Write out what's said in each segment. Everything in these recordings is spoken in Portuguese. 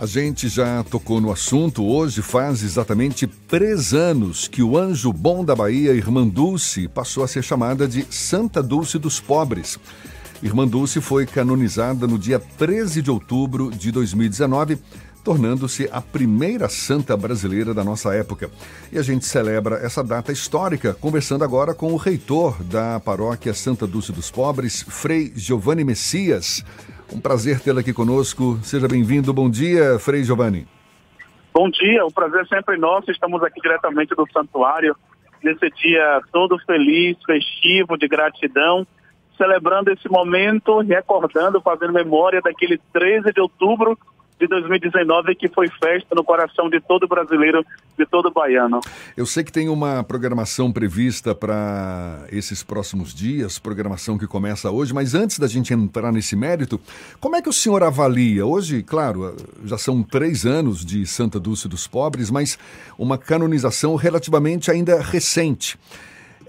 A gente já tocou no assunto. Hoje faz exatamente três anos que o anjo bom da Bahia, Irmã Dulce, passou a ser chamada de Santa Dulce dos Pobres. Irmã Dulce foi canonizada no dia 13 de outubro de 2019, tornando-se a primeira santa brasileira da nossa época. E a gente celebra essa data histórica conversando agora com o reitor da paróquia Santa Dulce dos Pobres, Frei Giovanni Messias. Um prazer tê-la aqui conosco. Seja bem-vindo. Bom dia, Frei Giovanni. Bom dia, o prazer é sempre nosso. Estamos aqui diretamente do santuário, nesse dia todo feliz, festivo, de gratidão, celebrando esse momento, recordando, fazendo memória daquele 13 de outubro de 2019 que foi festa no coração de todo brasileiro, de todo baiano. Eu sei que tem uma programação prevista para esses próximos dias, programação que começa hoje, mas antes da gente entrar nesse mérito, como é que o senhor avalia? Hoje, claro, já são três anos de Santa Dulce dos Pobres, mas uma canonização relativamente ainda recente.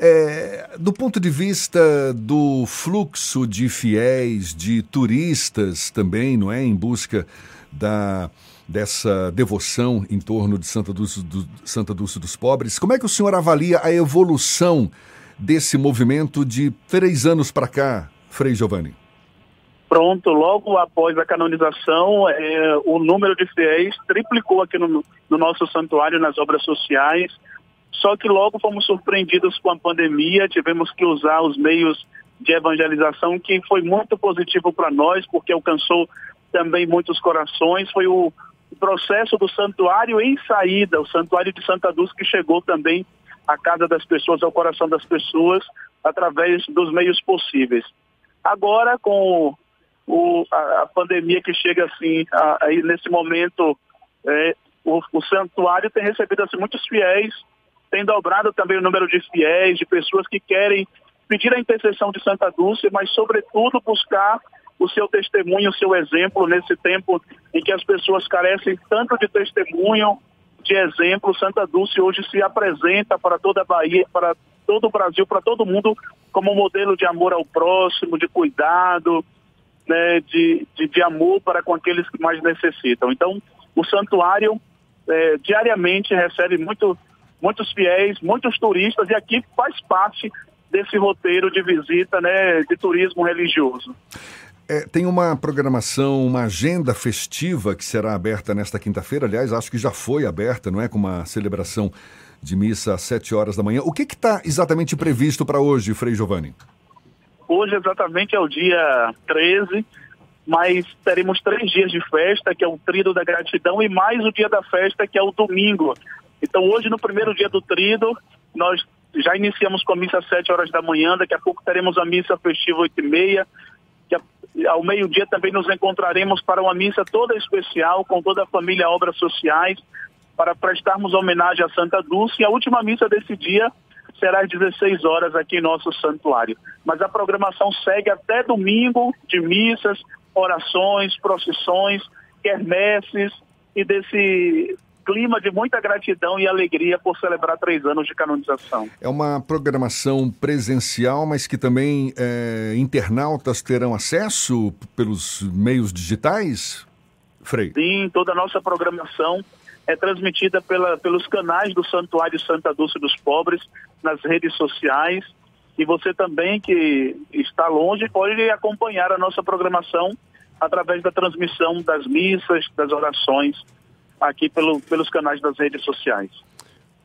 É, do ponto de vista do fluxo de fiéis, de turistas também, não é, em busca da dessa devoção em torno de Santa Dulce, do, Santa Dulce dos Pobres. Como é que o senhor avalia a evolução desse movimento de três anos para cá, Frei Giovanni? Pronto, logo após a canonização, é, o número de fiéis triplicou aqui no, no nosso santuário, nas obras sociais. Só que logo fomos surpreendidos com a pandemia, tivemos que usar os meios de evangelização, que foi muito positivo para nós, porque alcançou também muitos corações, foi o, processo do santuário em saída, o santuário de Santa Dulce que chegou também à casa das pessoas, ao coração das pessoas, através dos meios possíveis. Agora, com o, a, a, pandemia que chega assim, aí nesse momento, é, o, o, santuário tem recebido assim, muitos fiéis, tem dobrado também o número de fiéis, de pessoas que querem pedir a intercessão de Santa Dulce, mas sobretudo buscar o seu testemunho, o seu exemplo nesse tempo em que as pessoas carecem tanto de testemunho, de exemplo. Santa Dulce hoje se apresenta para toda a Bahia, para todo o Brasil, para todo mundo, como modelo de amor ao próximo, de cuidado, né, de, de, de, amor para com aqueles que mais necessitam. Então, o santuário é, diariamente recebe muito, muitos fiéis, muitos turistas, e aqui faz parte desse roteiro de visita né, de turismo religioso. É, tem uma programação, uma agenda festiva que será aberta nesta quinta-feira. Aliás, acho que já foi aberta, não é? Com uma celebração de missa às 7 horas da manhã. O que está exatamente previsto para hoje, Frei Giovanni? Hoje exatamente é o dia 13, mas teremos três dias de festa, que é o Trido da Gratidão, e mais o dia da festa, que é o domingo. Então hoje, no primeiro dia do Trido, nós já iniciamos com a missa às 7 horas da manhã, daqui a pouco teremos a missa festiva 8 e meia, ao meio-dia também nos encontraremos para uma missa toda especial com toda a família Obras Sociais para prestarmos homenagem a Santa Dulce. E a última missa desse dia será às 16 horas aqui em nosso santuário. Mas a programação segue até domingo de missas, orações, procissões, quermesses e desse clima de muita gratidão e alegria por celebrar três anos de canonização. É uma programação presencial, mas que também é, internautas terão acesso pelos meios digitais, Frei? Sim, toda a nossa programação é transmitida pela, pelos canais do Santuário Santa Dulce dos Pobres, nas redes sociais. E você também que está longe pode acompanhar a nossa programação através da transmissão das missas, das orações aqui pelo, pelos canais das redes sociais.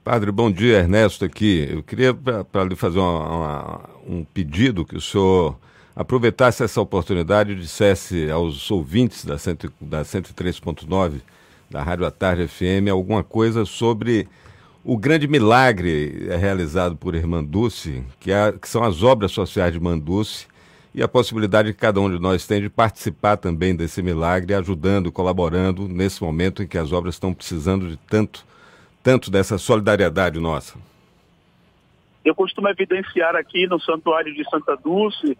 Padre, bom dia, Ernesto aqui. Eu queria para lhe fazer uma, uma, um pedido que o senhor aproveitasse essa oportunidade e dissesse aos ouvintes da, da 103.9 da Rádio à Tarde FM alguma coisa sobre o grande milagre realizado por Irmã Dulce, que, é, que são as obras sociais de Irmã Dulce, e a possibilidade que cada um de nós tem de participar também desse milagre, ajudando, colaborando nesse momento em que as obras estão precisando de tanto, tanto dessa solidariedade nossa. Eu costumo evidenciar aqui no Santuário de Santa Dulce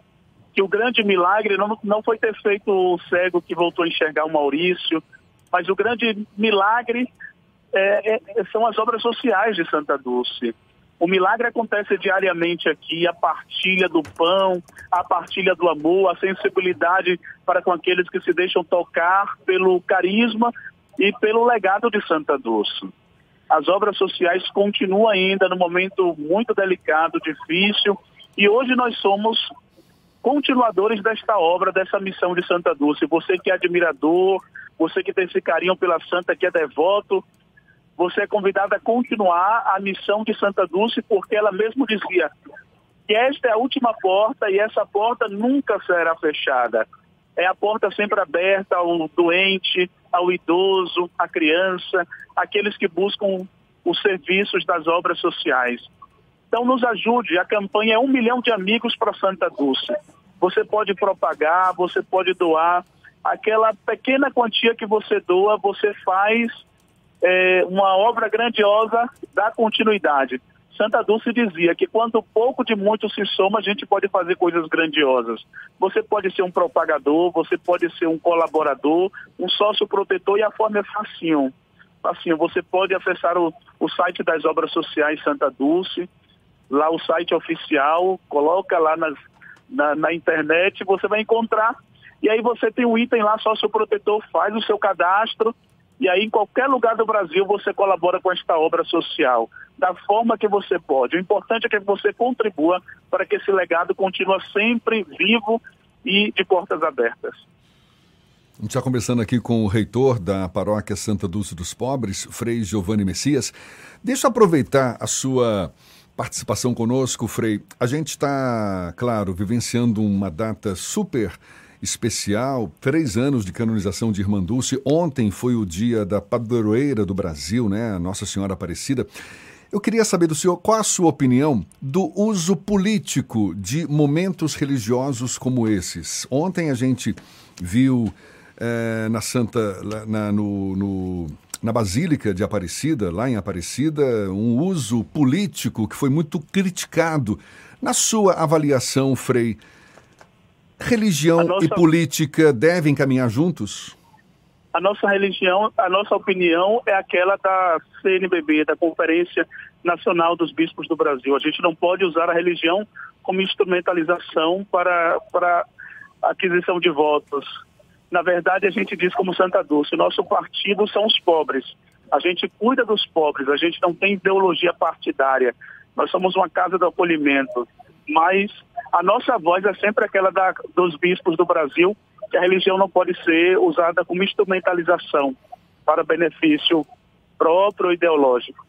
que o grande milagre não, não foi ter feito o cego que voltou a enxergar o Maurício, mas o grande milagre é, é, são as obras sociais de Santa Dulce. O milagre acontece diariamente aqui, a partilha do pão, a partilha do amor, a sensibilidade para com aqueles que se deixam tocar pelo carisma e pelo legado de Santa Dulce. As obras sociais continuam ainda no momento muito delicado, difícil, e hoje nós somos continuadores desta obra, dessa missão de Santa Dulce. Você que é admirador, você que tem esse carinho pela Santa, que é devoto, você é convidado a continuar a missão de Santa Dulce, porque ela mesmo dizia que esta é a última porta e essa porta nunca será fechada. É a porta sempre aberta ao doente, ao idoso, à criança, aqueles que buscam os serviços das obras sociais. Então nos ajude, a campanha é um milhão de amigos para Santa Dulce. Você pode propagar, você pode doar. Aquela pequena quantia que você doa, você faz é, uma obra grandiosa da continuidade. Santa Dulce dizia que quando pouco de muito se soma, a gente pode fazer coisas grandiosas. Você pode ser um propagador, você pode ser um colaborador, um sócio protetor e a forma é facinho. Facinho, você pode acessar o, o site das obras sociais Santa Dulce, lá o site oficial, coloca lá nas, na, na internet, você vai encontrar. E aí você tem um item lá, sócio protetor, faz o seu cadastro, e aí, em qualquer lugar do Brasil, você colabora com esta obra social, da forma que você pode. O importante é que você contribua para que esse legado continue sempre vivo e de portas abertas. A gente está conversando aqui com o reitor da paróquia Santa Dulce dos Pobres, Frei Giovanni Messias. Deixa eu aproveitar a sua participação conosco, Frei. A gente está, claro, vivenciando uma data super especial, três anos de canonização de Irmã Dulce. Ontem foi o dia da padroeira do Brasil, né? Nossa Senhora Aparecida. Eu queria saber do senhor qual a sua opinião do uso político de momentos religiosos como esses. Ontem a gente viu é, na Santa, na, no, no, na Basílica de Aparecida, lá em Aparecida, um uso político que foi muito criticado. Na sua avaliação, Frei, Religião nossa... e política devem caminhar juntos? A nossa religião, a nossa opinião é aquela da CNBB, da Conferência Nacional dos Bispos do Brasil. A gente não pode usar a religião como instrumentalização para, para aquisição de votos. Na verdade, a gente diz como Santa Dulce, nosso partido são os pobres. A gente cuida dos pobres, a gente não tem ideologia partidária. Nós somos uma casa do acolhimento. Mas a nossa voz é sempre aquela da, dos bispos do Brasil, que a religião não pode ser usada como instrumentalização para benefício próprio ideológico.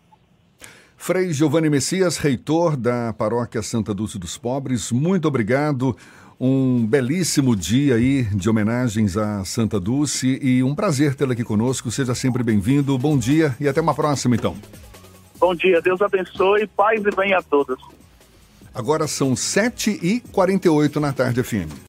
Frei Giovanni Messias, reitor da Paróquia Santa Dulce dos Pobres, muito obrigado. Um belíssimo dia aí de homenagens a Santa Dulce e um prazer tê-la aqui conosco. Seja sempre bem-vindo. Bom dia e até uma próxima, então. Bom dia, Deus abençoe, paz e bem a todos. Agora são 7h48 na tarde, FM.